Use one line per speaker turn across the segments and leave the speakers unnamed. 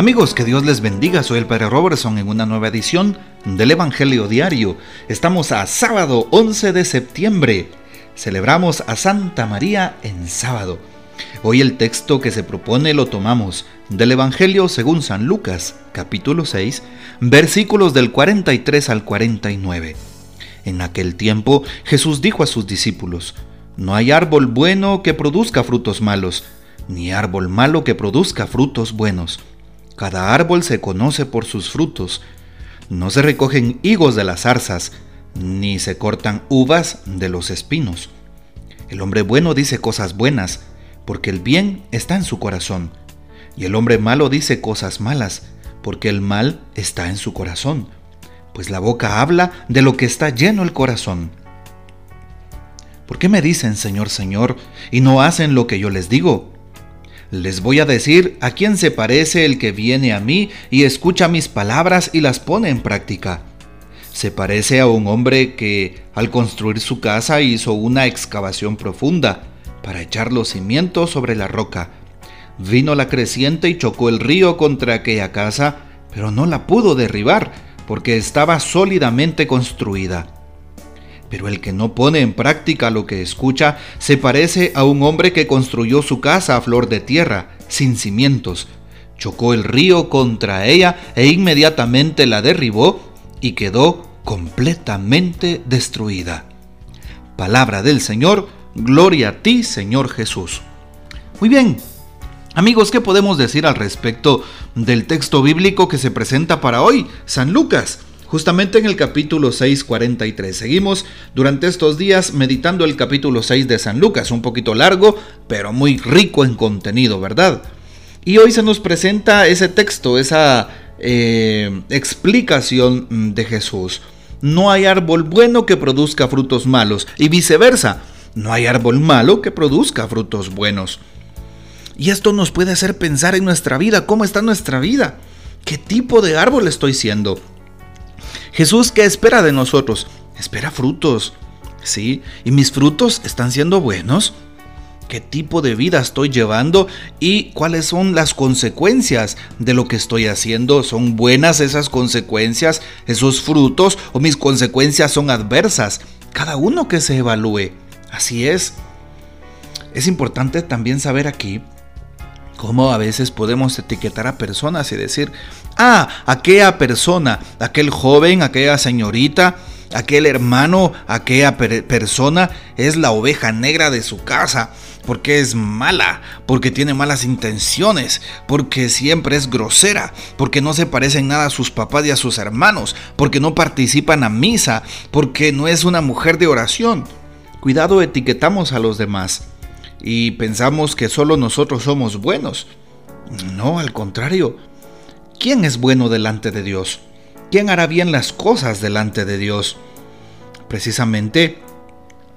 Amigos, que Dios les bendiga. Soy el Padre Robertson en una nueva edición del Evangelio Diario. Estamos a sábado 11 de septiembre. Celebramos a Santa María en sábado. Hoy el texto que se propone lo tomamos del Evangelio según San Lucas, capítulo 6, versículos del 43 al 49. En aquel tiempo Jesús dijo a sus discípulos, No hay árbol bueno que produzca frutos malos, ni árbol malo que produzca frutos buenos. Cada árbol se conoce por sus frutos. No se recogen higos de las zarzas, ni se cortan uvas de los espinos. El hombre bueno dice cosas buenas, porque el bien está en su corazón. Y el hombre malo dice cosas malas, porque el mal está en su corazón. Pues la boca habla de lo que está lleno el corazón. ¿Por qué me dicen Señor, Señor, y no hacen lo que yo les digo? Les voy a decir a quién se parece el que viene a mí y escucha mis palabras y las pone en práctica. Se parece a un hombre que, al construir su casa, hizo una excavación profunda para echar los cimientos sobre la roca. Vino la creciente y chocó el río contra aquella casa, pero no la pudo derribar, porque estaba sólidamente construida. Pero el que no pone en práctica lo que escucha se parece a un hombre que construyó su casa a flor de tierra, sin cimientos. Chocó el río contra ella e inmediatamente la derribó y quedó completamente destruida. Palabra del Señor, gloria a ti Señor Jesús. Muy bien, amigos, ¿qué podemos decir al respecto del texto bíblico que se presenta para hoy? San Lucas justamente en el capítulo 6.43. Seguimos durante estos días meditando el capítulo 6 de San Lucas, un poquito largo, pero muy rico en contenido, ¿verdad? Y hoy se nos presenta ese texto, esa eh, explicación de Jesús. No hay árbol bueno que produzca frutos malos y viceversa. No hay árbol malo que produzca frutos buenos. Y esto nos puede hacer pensar en nuestra vida, cómo está nuestra vida, qué tipo de árbol estoy siendo. Jesús, ¿qué espera de nosotros? Espera frutos, ¿sí? ¿Y mis frutos están siendo buenos? ¿Qué tipo de vida estoy llevando? ¿Y cuáles son las consecuencias de lo que estoy haciendo? ¿Son buenas esas consecuencias, esos frutos, o mis consecuencias son adversas? Cada uno que se evalúe. Así es. Es importante también saber aquí cómo a veces podemos etiquetar a personas y decir, ah, aquella persona, aquel joven, aquella señorita, aquel hermano, aquella persona es la oveja negra de su casa, porque es mala, porque tiene malas intenciones, porque siempre es grosera, porque no se parece en nada a sus papás y a sus hermanos, porque no participan a misa, porque no es una mujer de oración. Cuidado, etiquetamos a los demás y pensamos que solo nosotros somos buenos. No, al contrario. ¿Quién es bueno delante de Dios? ¿Quién hará bien las cosas delante de Dios? Precisamente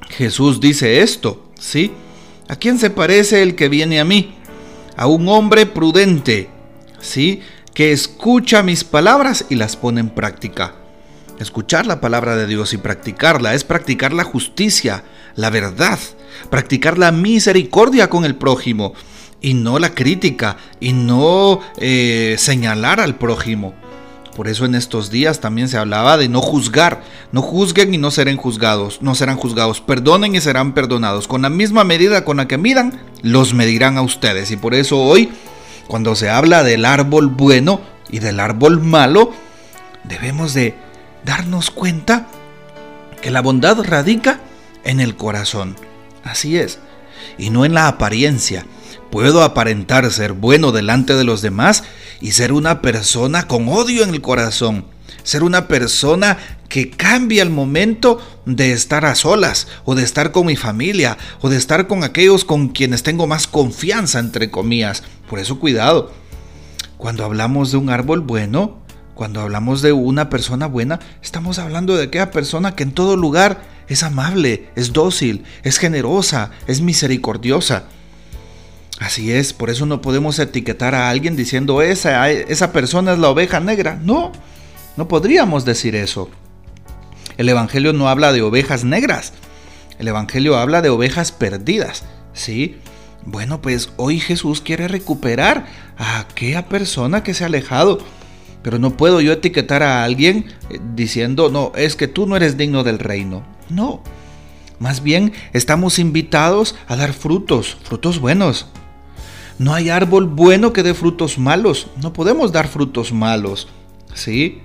Jesús dice esto, ¿sí? ¿A quién se parece el que viene a mí? A un hombre prudente, ¿sí? Que escucha mis palabras y las pone en práctica. Escuchar la palabra de Dios y practicarla es practicar la justicia, la verdad, practicar la misericordia con el prójimo y no la crítica y no eh, señalar al prójimo. Por eso en estos días también se hablaba de no juzgar. No juzguen y no serán juzgados, no serán juzgados. Perdonen y serán perdonados. Con la misma medida con la que midan, los medirán a ustedes. Y por eso hoy, cuando se habla del árbol bueno y del árbol malo, debemos de darnos cuenta que la bondad radica en el corazón. Así es, y no en la apariencia. Puedo aparentar ser bueno delante de los demás y ser una persona con odio en el corazón. Ser una persona que cambia el momento de estar a solas o de estar con mi familia o de estar con aquellos con quienes tengo más confianza, entre comillas. Por eso cuidado. Cuando hablamos de un árbol bueno, cuando hablamos de una persona buena, estamos hablando de aquella persona que en todo lugar es amable, es dócil, es generosa, es misericordiosa. Así es, por eso no podemos etiquetar a alguien diciendo esa, esa persona es la oveja negra. No, no podríamos decir eso. El Evangelio no habla de ovejas negras. El Evangelio habla de ovejas perdidas. ¿sí? Bueno, pues hoy Jesús quiere recuperar a aquella persona que se ha alejado. Pero no puedo yo etiquetar a alguien eh, diciendo, no, es que tú no eres digno del reino. No. Más bien estamos invitados a dar frutos, frutos buenos. No hay árbol bueno que dé frutos malos. No podemos dar frutos malos. ¿Sí?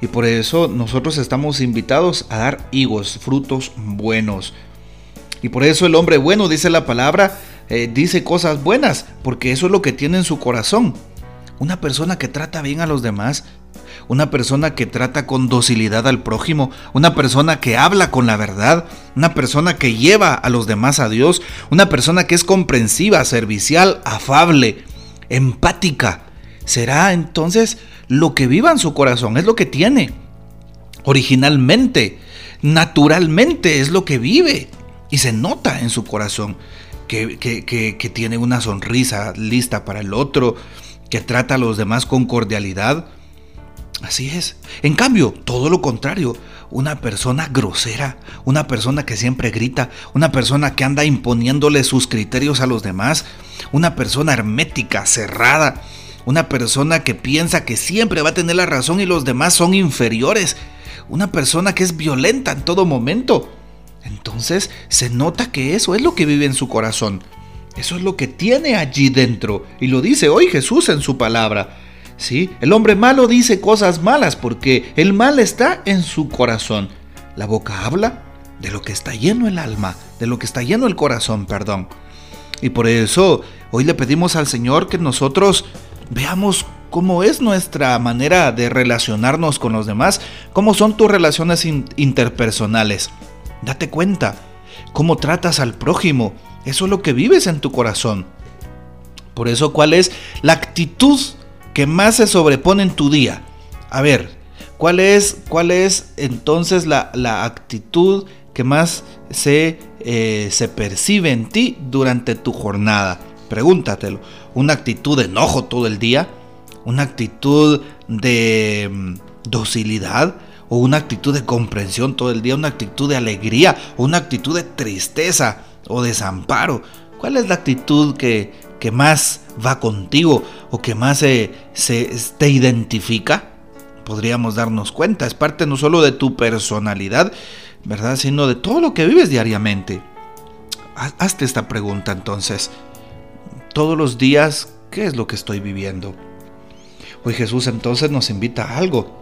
Y por eso nosotros estamos invitados a dar higos, frutos buenos. Y por eso el hombre bueno, dice la palabra, eh, dice cosas buenas, porque eso es lo que tiene en su corazón. Una persona que trata bien a los demás, una persona que trata con docilidad al prójimo, una persona que habla con la verdad, una persona que lleva a los demás a Dios, una persona que es comprensiva, servicial, afable, empática. Será entonces lo que viva en su corazón, es lo que tiene. Originalmente, naturalmente es lo que vive y se nota en su corazón que, tiene una sonrisa lista para el otro, que trata a los demás con cordialidad. Así es. En cambio, todo lo contrario, una persona grosera, una persona que siempre grita, una persona que anda imponiéndole sus criterios a los demás, una persona hermética, cerrada, una persona que piensa que siempre va a tener la razón y los demás son inferiores, una persona que es violenta en todo momento, entonces se nota que eso es lo que vive en su corazón. Eso es lo que tiene allí dentro. Y lo dice hoy Jesús en su palabra. ¿Sí? El hombre malo dice cosas malas porque el mal está en su corazón. La boca habla de lo que está lleno el alma, de lo que está lleno el corazón, perdón. Y por eso hoy le pedimos al Señor que nosotros veamos cómo es nuestra manera de relacionarnos con los demás, cómo son tus relaciones interpersonales. Date cuenta cómo tratas al prójimo. Eso es lo que vives en tu corazón. Por eso, ¿cuál es la actitud que más se sobrepone en tu día? A ver, ¿cuál es, cuál es entonces la, actitud que más se, eh, se percibe en ti durante tu jornada? Pregúntatelo. ¿Una actitud de enojo todo el día? ¿Una actitud de mm, docilidad? o una actitud de comprensión todo el día, una actitud de alegría o una actitud de tristeza o desamparo. ¿Cuál es la actitud que, que más va contigo o que más se, te identifica? Podríamos darnos cuenta, es parte no solo de tu personalidad, ¿verdad? Sino de todo lo que vives diariamente. Hazte esta pregunta entonces. Todos los días, ¿qué es lo que estoy viviendo? Hoy Jesús entonces nos invita a algo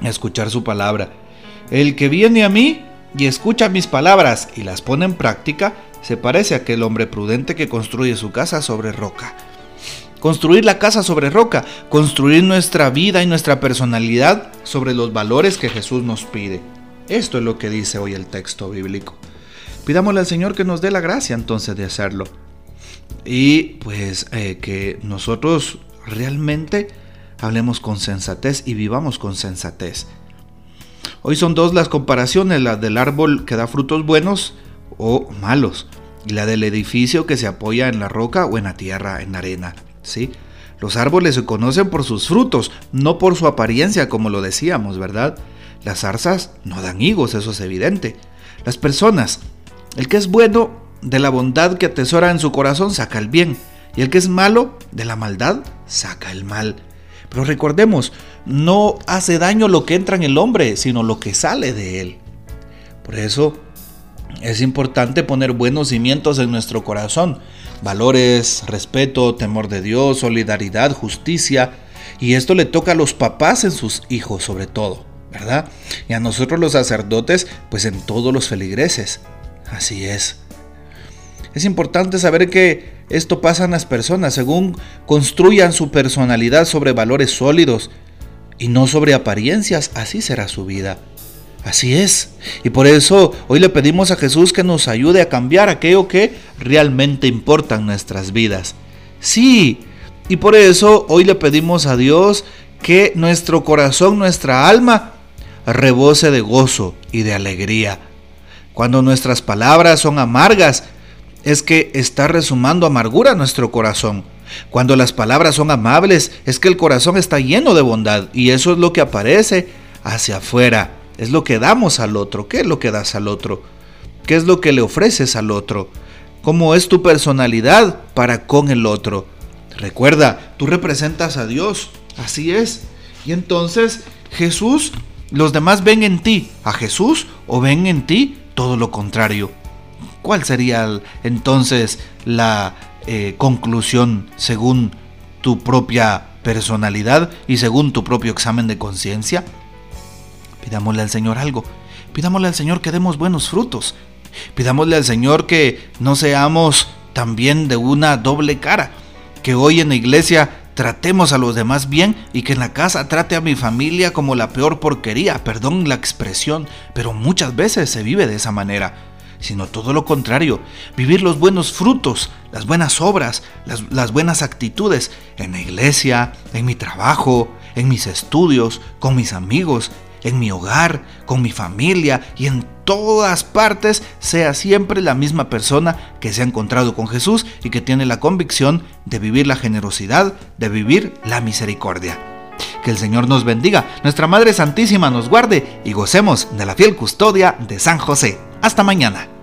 a escuchar su palabra. El que viene a mí y escucha mis palabras y las pone en práctica, se parece a aquel hombre prudente que construye su casa sobre roca. Construir la casa sobre roca, construir nuestra vida y nuestra personalidad sobre los valores que Jesús nos pide. Esto es lo que dice hoy el texto bíblico. Pidámosle al Señor que nos dé la gracia entonces de hacerlo. Y pues eh, que nosotros realmente hablemos con sensatez y vivamos con sensatez. Hoy son dos las comparaciones, la del árbol que da frutos buenos o malos, y la del edificio que se apoya en la roca o en la tierra, en la arena. ¿sí? Los árboles se conocen por sus frutos, no por su apariencia, como lo decíamos, ¿verdad? Las zarzas no dan higos, eso es evidente. Las personas, el que es bueno, de la bondad que atesora en su corazón, saca el bien, y el que es malo, de la maldad, saca el mal. Pero recordemos, no hace daño lo que entra en el hombre, sino lo que sale de él. Por eso es importante poner buenos cimientos en nuestro corazón. Valores, respeto, temor de Dios, solidaridad, justicia. Y esto le toca a los papás en sus hijos sobre todo, ¿verdad? Y a nosotros los sacerdotes, pues en todos los feligreses. Así es. Es importante saber que esto pasa en las personas según construyan su personalidad sobre valores sólidos y no sobre apariencias, así será su vida. Así es. Y por eso hoy le pedimos a Jesús que nos ayude a cambiar aquello que realmente importa en nuestras vidas. Sí. Y por eso hoy le pedimos a Dios que nuestro corazón, nuestra alma, rebose de gozo y de alegría. Cuando nuestras palabras son amargas, es que está resumando amargura nuestro corazón. Cuando las palabras son amables, es que el corazón está lleno de bondad y eso es lo que aparece hacia afuera. Es lo que damos al otro. ¿Qué es lo que das al otro? ¿Qué es lo que le ofreces al otro? cómo es tu personalidad para con el otro. Recuerda, tú representas a Dios, así es. Y entonces Jesús, los demás ven en ti a Jesús o ven en ti todo lo contrario. ¿Cuál sería entonces la eh, conclusión según tu propia personalidad y según tu propio examen de conciencia? Pidámosle al Señor algo. Pidámosle al Señor que demos buenos frutos. Pidámosle al Señor que no seamos también de una doble cara. Que hoy en la iglesia tratemos a los demás bien y que en la casa trate a mi familia como la peor porquería, perdón la expresión, pero muchas veces se vive de esa manera, sino todo lo contrario, vivir los buenos frutos, las buenas obras, las, buenas actitudes en la iglesia, en mi trabajo, en mis estudios, con mis amigos, en mi hogar, con mi familia y en todas partes sea siempre la misma persona que se ha encontrado con Jesús y que tiene la convicción de vivir la generosidad, de vivir la misericordia. Que el Señor nos bendiga, nuestra Madre Santísima nos guarde y gocemos de la fiel custodia de San José. Hasta mañana.